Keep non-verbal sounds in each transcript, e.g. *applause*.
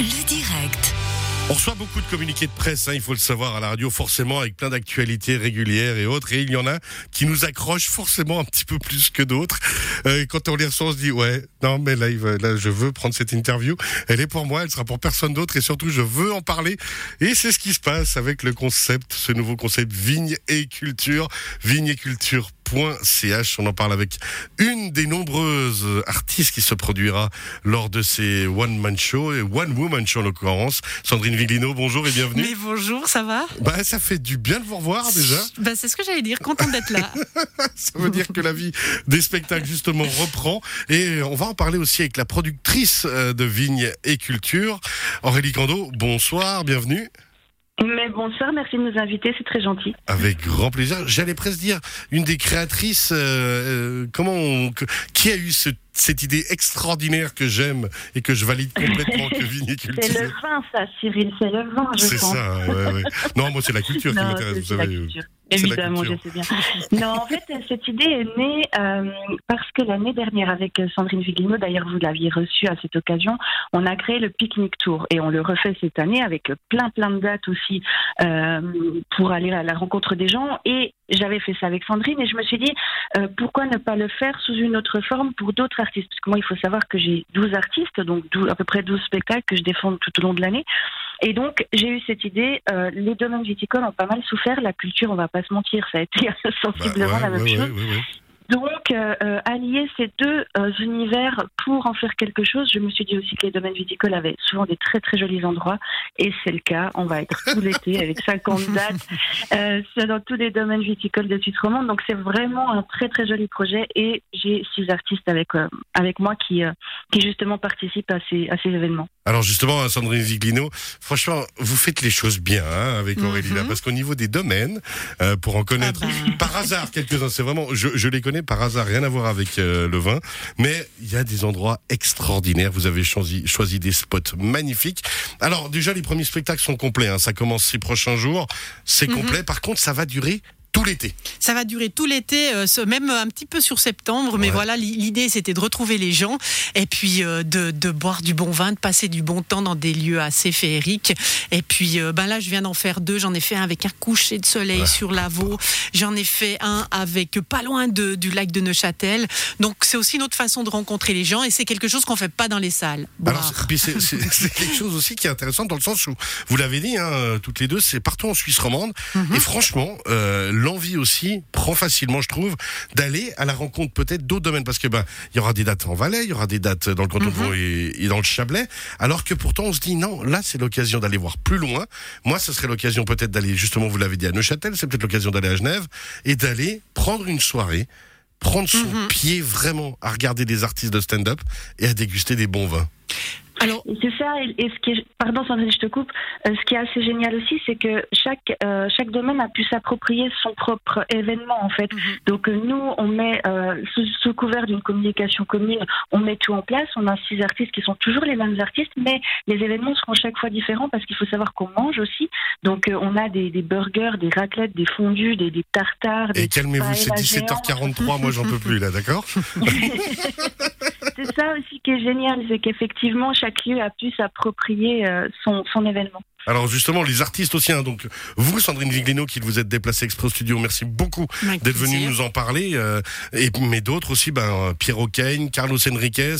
Le direct. On reçoit beaucoup de communiqués de presse, hein, il faut le savoir, à la radio, forcément, avec plein d'actualités régulières et autres. Et il y en a qui nous accrochent forcément un petit peu plus que d'autres. Euh, quand on les reçoit, on se dit, ouais, non, mais là, là, je veux prendre cette interview. Elle est pour moi, elle sera pour personne d'autre. Et surtout, je veux en parler. Et c'est ce qui se passe avec le concept, ce nouveau concept Vigne et Culture. Vigne et Culture. On en parle avec une des nombreuses artistes qui se produira lors de ces One Man Show et One Woman Show en l'occurrence. Sandrine Viglino, bonjour et bienvenue. Mais bonjour, ça va? Bah, ça fait du bien de vous revoir déjà. bah, C'est ce que j'allais dire, contente d'être là. *laughs* Ça veut dire que la vie des spectacles justement reprend. Et on va en parler aussi avec la productrice euh, de Vigne et Culture, Aurélie Cando. Bonsoir, bienvenue. Mais bonsoir, merci de nous inviter, c'est très gentil. Avec grand plaisir. J'allais presque dire une des créatrices. euh, euh, comment on- qui a eu ce- cette idée extraordinaire que j'aime et que je valide complètement *laughs* que et C'est le vin, ça, Cyril, c'est le vin, je C'est pense. ça. ouais, ouais. Non, moi c'est la culture qui Non, m'intéresse. c'est Vous c'est la savez. culture. c'est la Évidemment, je sais bien. Non, en fait, cette idée est née euh, parce que l'année dernière, avec Sandrine Viglino, d'ailleurs, vous l'aviez reçu à cette occasion, on a créé le Picnic Tour et on le refait cette année avec plein, plein de dates aussi euh, pour aller à la rencontre des gens. Et j'avais fait ça avec Sandrine et je me suis dit, euh, pourquoi ne pas le faire sous une autre forme pour d'autres artistes? Parce que moi, il faut savoir que j'ai 12 artistes, donc 12 à peu près 12 spectacles que je défends tout au long de l'année. Et donc, j'ai eu cette idée. euh, les domaines viticoles ont pas mal souffert. La culture, on va pas se mentir, ça a été *laughs* Bah, sensiblement ouais, la même ouais, chose. ouais. Donc, euh, euh, allier ces deux euh, univers pour en faire quelque chose, je me suis dit aussi que les domaines viticoles avaient souvent des très très jolis endroits, et c'est le cas. On va être *laughs* tout l'été avec 50 dates euh, dans tous les domaines viticoles de Suisse romande. Donc, c'est vraiment un très très joli projet, et j'ai six artistes avec avec moi qui qui justement participent à ces à ces événements. Alors justement, Sandrine Viglino, franchement, vous faites les choses bien hein, avec Mhm. Aurélie là, parce qu'au niveau des domaines, pour en connaître Ah ben. par hasard quelques-uns, c'est vraiment, je, je les connais par hasard, rien à voir avec euh, le vin, mais il y a des endroits extraordinaires. Vous avez choisi, choisi des spots magnifiques. Alors déjà, les premiers spectacles sont complets. hein, ça commence ces prochains jours, c'est Mhm. complet. Par contre, ça va durer tout l'été. Ça va durer tout l'été, euh, même un petit peu sur septembre. Mais Ouais. voilà, li- l'idée, c'était de retrouver les gens et puis euh, de, de boire du bon vin, de passer du bon temps dans des lieux assez féeriques. Et puis, euh, ben là, je viens d'en faire deux. J'en ai fait un avec un coucher de soleil Ouais. sur l'Avaux. J'en ai fait un avec pas loin de, du lac de Neuchâtel. Donc, c'est aussi une autre façon de rencontrer les gens et c'est quelque chose qu'on fait pas dans les salles. Alors, *laughs* c'est- quelque chose aussi qui est intéressant dans le sens où, vous l'avez dit, hein, toutes les deux, c'est partout en Suisse romande. Mhm. Et franchement, euh, l'envie aussi prend facilement, je trouve, d'aller à la rencontre peut-être d'autres domaines. Parce que ben, il y aura des dates en Valais, il y aura des dates dans le canton de Mhm. Vaud et, et dans le Chablais. Alors que pourtant, on se dit, non, là, c'est l'occasion d'aller voir plus loin. Moi, ce serait l'occasion peut-être d'aller, justement, vous l'avez dit, à Neuchâtel, c'est peut-être l'occasion d'aller à Genève et d'aller prendre une soirée prendre son Mhm. pied vraiment à regarder des artistes de stand-up et à déguster des bons vins. Alors, Et c'est ça, et, et ce qui est, pardon Sandrine, je te coupe, euh, ce qui est assez génial aussi, c'est que chaque, euh, chaque domaine a pu s'approprier son propre événement en fait. Mhm. Donc euh, nous, on met, euh, sous, sous couvert d'une communication commune, on met tout en place, on a six artistes qui sont toujours les mêmes artistes, mais les événements seront chaque fois différents parce qu'il faut savoir qu'on mange aussi. Donc euh, on a des, des burgers, des raclettes, des fondus, des, des tartares. Et des calmez-vous, c'est paellas géants. 17h43, moi j'en peux plus là, d'accord *laughs* *laughs* *laughs* C'est ça aussi qui est génial, c'est qu'effectivement chaque lieu a pu s'approprier euh, son, son événement. Alors justement, les artistes aussi, hein, donc vous, Sandrine Viglino, qui vous êtes déplacée Expo Studio, merci beaucoup d'être venu plaisir. nous en parler. euh, et mais d'autres aussi, ben euh, Piero Kane, Carlos Enriquez,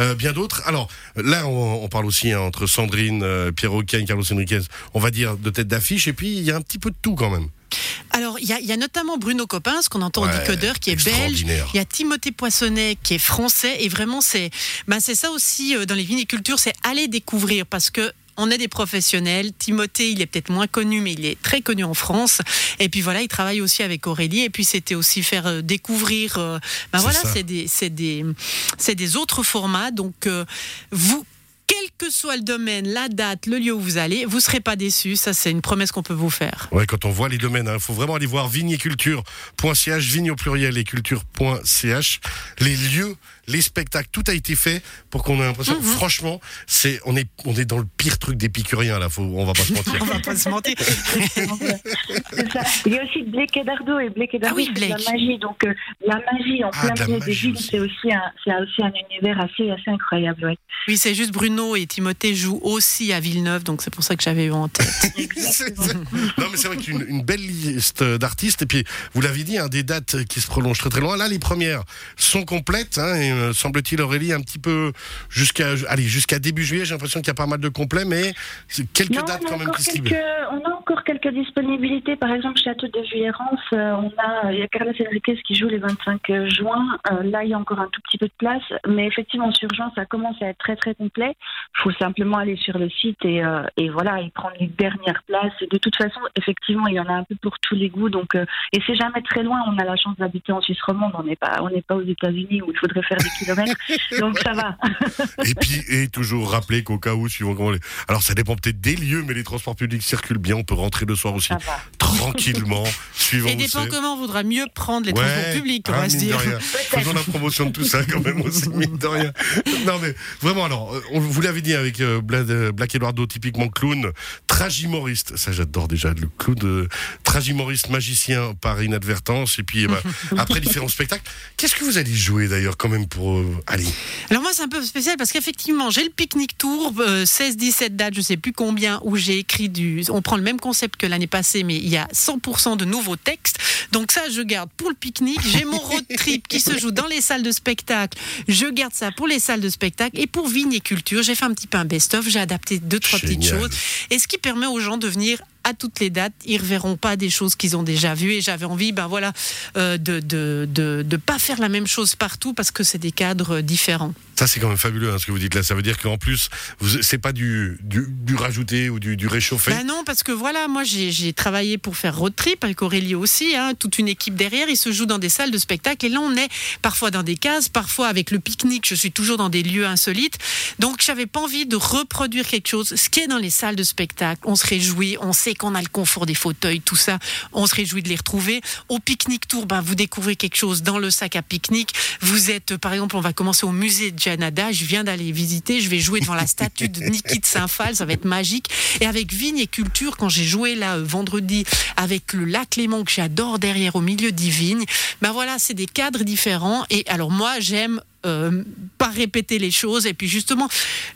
euh, bien d'autres. Alors là, on, on parle aussi hein, entre Sandrine, euh, Piero Kane, Carlos Enriquez. On va dire de tête d'affiche. Et puis il y a un petit peu de tout quand même. Alors, il y, y a notamment Bruno Coppens, qu'on entend au Ouais, décodeur, qui est belge. Il y a Timothée Poissonnet, qui est français. Et vraiment, c'est ben, c'est ça aussi euh, dans les vinicultures, c'est aller découvrir parce que. On est des professionnels. Timothée, il est peut-être moins connu, mais il est très connu en France. Et puis voilà, il travaille aussi avec Aurélie. Et puis c'était aussi faire euh, découvrir. euh, ben voilà, c'est des, c'est des, c'est des autres formats. Donc euh, vous, quel que soit le domaine, la date, le lieu où vous allez, vous serez pas déçus. Ça, c'est une promesse qu'on peut vous faire. Ouais, quand on voit les domaines, il faut vraiment aller voir vigneculture.ch, vigne au pluriel et culture.ch. Les lieux les spectacles, tout a été fait pour qu'on ait l'impression. Mhm. Franchement, c'est on est on est dans le pire truc d'épicurien là. Faut, on va pas se mentir. *laughs* On va pas se mentir. *laughs* Ça. Il y a aussi Blake et Dardo et Blake et Dardo Ah oui, c'est la magie. Donc euh, la magie en Ah, plein milieu des villes, c'est aussi un c'est aussi un univers assez assez incroyable. Ouais. Oui, c'est juste Bruno et Timothée jouent aussi à Villeneuve, donc c'est pour ça que j'avais eu en tête. *laughs* Non mais c'est vrai qu'une une belle liste d'artistes et puis vous l'avez dit, hein, des dates qui se prolongent très très loin. Là, les premières sont complètes. Hein, et, euh, semble-t-il Aurélie un petit peu jusqu'à allez jusqu'à début juillet. J'ai l'impression qu'il y a pas mal de complets, mais c'est quelques Non, dates quand même qui se libèrent. on a encore quelques disponibilités. Par exemple, Château de Villérance, euh, on a, il y a Carlos Enriquez qui joue les 25 juin. Euh, là, il y a encore un tout petit peu de place. Mais effectivement, sur juin, ça commence à être très très complet. Il faut simplement aller sur le site et, euh, et voilà, et prendre les dernières places. Et de toute façon, effectivement, il y en a un peu pour tous les goûts. Donc, euh, et c'est jamais très loin. On a la chance d'habiter en Suisse romande. On n'est pas, on n'est pas aux États-Unis où il faudrait faire des kilomètres. Donc ça va. *laughs* Et puis, et toujours rappeler qu'au cas où, suivant comment les... Alors, ça dépend peut-être des lieux, mais les transports publics circulent bien. On peut rentrer le soir aussi Ça va. tranquillement, suivant Et dépend c'est. comment on voudra mieux prendre les Ouais, transports publics, on hein, va se dire. Faisons la promotion de tout ça quand même aussi, mine de rien. Non mais vraiment alors, euh, on vous l'avez dit avec euh, euh, Black Eduardo, typiquement clown, tragimoriste, ça j'adore déjà, le clown de tragimoriste magicien par inadvertance, et puis eh ben, *laughs* après différents spectacles. Qu'est-ce que vous allez jouer d'ailleurs quand même pour... euh, allez, Alors moi c'est un peu spécial parce qu'effectivement j'ai le pique-nique tour, euh, 16-17 dates, je sais plus combien, où j'ai écrit du... On prend le même concept que l'année passée, mais il y a 100% de nouveaux textes. Donc ça je garde pour le pique-nique. J'ai mon road trip qui se joue dans les salles de spectacle. Je garde ça pour les salles de spectacle. Et pour Vigne et Culture, j'ai fait un petit peu un best-of, j'ai adapté deux, trois petites Génial. choses. Et ce qui permet aux gens de venir à toutes les dates, ils reverront pas des choses qu'ils ont déjà vues et j'avais envie, ben voilà, euh, de, de, de, de pas faire la même chose partout parce que c'est des cadres différents. ça c'est quand même fabuleux hein, ce que vous dites là, ça veut dire qu'en plus, c'est pas du, du, du rajouté ou du, du réchauffé. Bah non, parce que voilà, moi j'ai travaillé pour faire Road Trip avec Aurélie aussi, hein, toute une équipe derrière. Ils se jouent dans des salles de spectacle et là on est parfois dans des cases, parfois avec le pique-nique. Je suis toujours dans des lieux insolites. Donc j'avais pas envie de reproduire quelque chose. Ce qui est dans les salles de spectacle, on se réjouit, on sait qu'on a le confort des fauteuils, tout ça. On se réjouit de les retrouver. Au pique-nique tour, bah, vous découvrez quelque chose dans le sac à pique-nique. Vous êtes, par exemple, on va commencer au musée de Janada. Je viens d'aller visiter. Je vais jouer devant la statue de Niki de Saint-Phal. Ça va être magique. Et avec Vigne et Culture, quand j'ai joué là euh, vendredi avec le lac Léman que j'adore derrière au milieu des vignes, ben voilà, c'est des cadres différents. Et alors moi, j'aime euh, pas répéter les choses et puis justement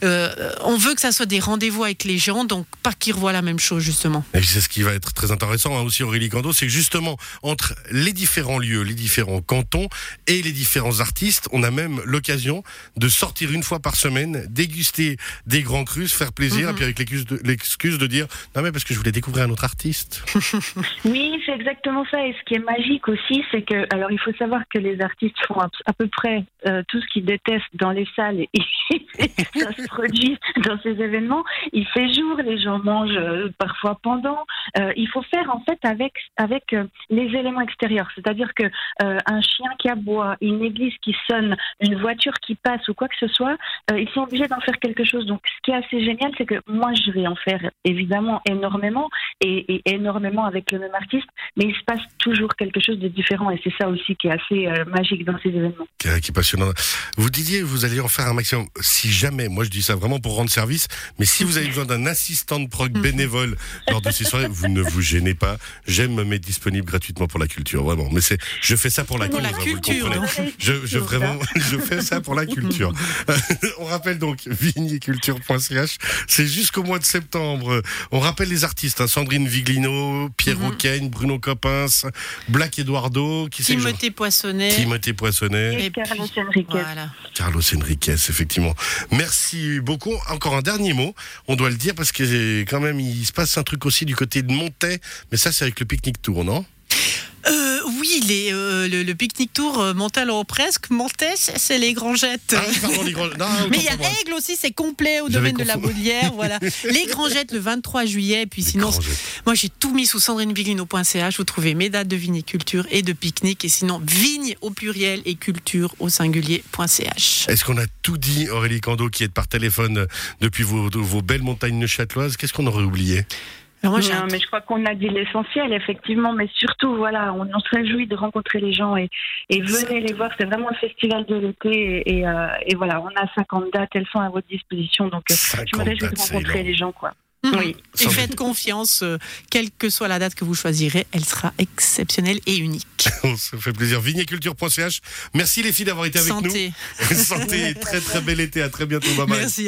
euh, on veut que ça soit des rendez-vous avec les gens donc pas qu'ils revoient la même chose justement Et c'est ce qui va être très intéressant hein, aussi Aurélie Cando, c'est que justement entre les différents lieux, les différents cantons et les différents artistes, on a même l'occasion de sortir une fois par semaine, déguster des grands crus, se faire plaisir, Mhm. et puis avec l'excuse de, l'excuse de dire non mais parce que je voulais découvrir un autre artiste. *laughs* Oui, c'est exactement ça. Et ce qui est magique aussi, c'est que, alors il faut savoir que les artistes font à, à peu près euh, tout ce qu'ils détestent dans les salles et, *laughs* ça se produit dans ces événements. Il fait jour, les gens mangent euh, parfois pendant. Euh, il faut faire en fait avec avec euh, les éléments extérieurs, c'est-à-dire que un chien qui aboie, une église qui sonne, une voiture qui passe ou quoi que ce soit, ils sont obligés d'en faire quelque chose. Donc, ce qui est assez génial, c'est que moi, je vais en faire évidemment énormément et, énormément avec le même artiste, mais il se passe toujours quelque chose de différent et c'est ça aussi qui est assez magique dans ces événements. passionnant. Vous disiez, vous allez en faire un maximum. Si jamais, moi je dis ça vraiment pour rendre service, mais si vous avez *laughs* besoin d'un assistant de prog bénévole lors de ces soirées, vous ne vous gênez pas. J'aime me mettre disponible gratuitement pour la culture, vraiment. Mais c'est, je fais ça pour la Pour cause. la hein, vous le culture, comprenez. donc. Je, je vraiment, *laughs* je fais ça pour la culture. *laughs* On rappelle donc vigneculture.ch. C'est jusqu'au mois de septembre. On rappelle les artistes hein, Sandrine Viglino, Pierre Mhm. Auqueigne, Bruno Coppens, Black Eduardo, qui Timothée Poissonnet Timothée Poissonnet. Et Et Carlos. Voilà. Carlos Enriquez, effectivement. Merci beaucoup. Encore un dernier mot, on doit le dire, parce que quand même, il se passe un truc aussi du côté de Montaix, mais ça, c'est avec le pique-nique tour, non? Oui, les, euh, le, le pique-nique tour euh, Montal ou presque. Montais, c'est les grangettes. Ah oui, pardon, les grands... non, Mais il y a. Aigle aussi, c'est complet au domaine de la. Baudière. *laughs* voilà. Les Grangettes le 23 juillet. Et puis Les sinon, Grangettes. moi j'ai tout mis sous sandrineviglino.ch. Vous trouvez mes dates de viniculture et de pique-nique. Et sinon, vigne au pluriel et culture au singulier.ch. Est-ce qu'on a tout dit, Aurélie Cando, qui est par téléphone depuis vos, vos belles montagnes neuchâteloises? Qu'est-ce qu'on aurait oublié? Alors moi, j'ai Non, mais je crois qu'on a dit l'essentiel, effectivement. Mais surtout, voilà, on, on se réjouit de rencontrer les gens et, et venez les voir. C'est vraiment le festival de l'été. Et, et, euh, et voilà, on a 50 dates, elles sont à votre disposition. Donc, euh, je me 50 réjouis de rencontrer les gens, quoi. Mhm. Oui. Et faites confiance, euh, quelle que soit la date que vous choisirez, elle sera exceptionnelle et unique. *laughs* Ça fait plaisir. Vigneculture.ch. Merci les filles d'avoir été avec Santé. nous. *laughs* Santé, très très bel été. À très bientôt. Bye bye. Merci.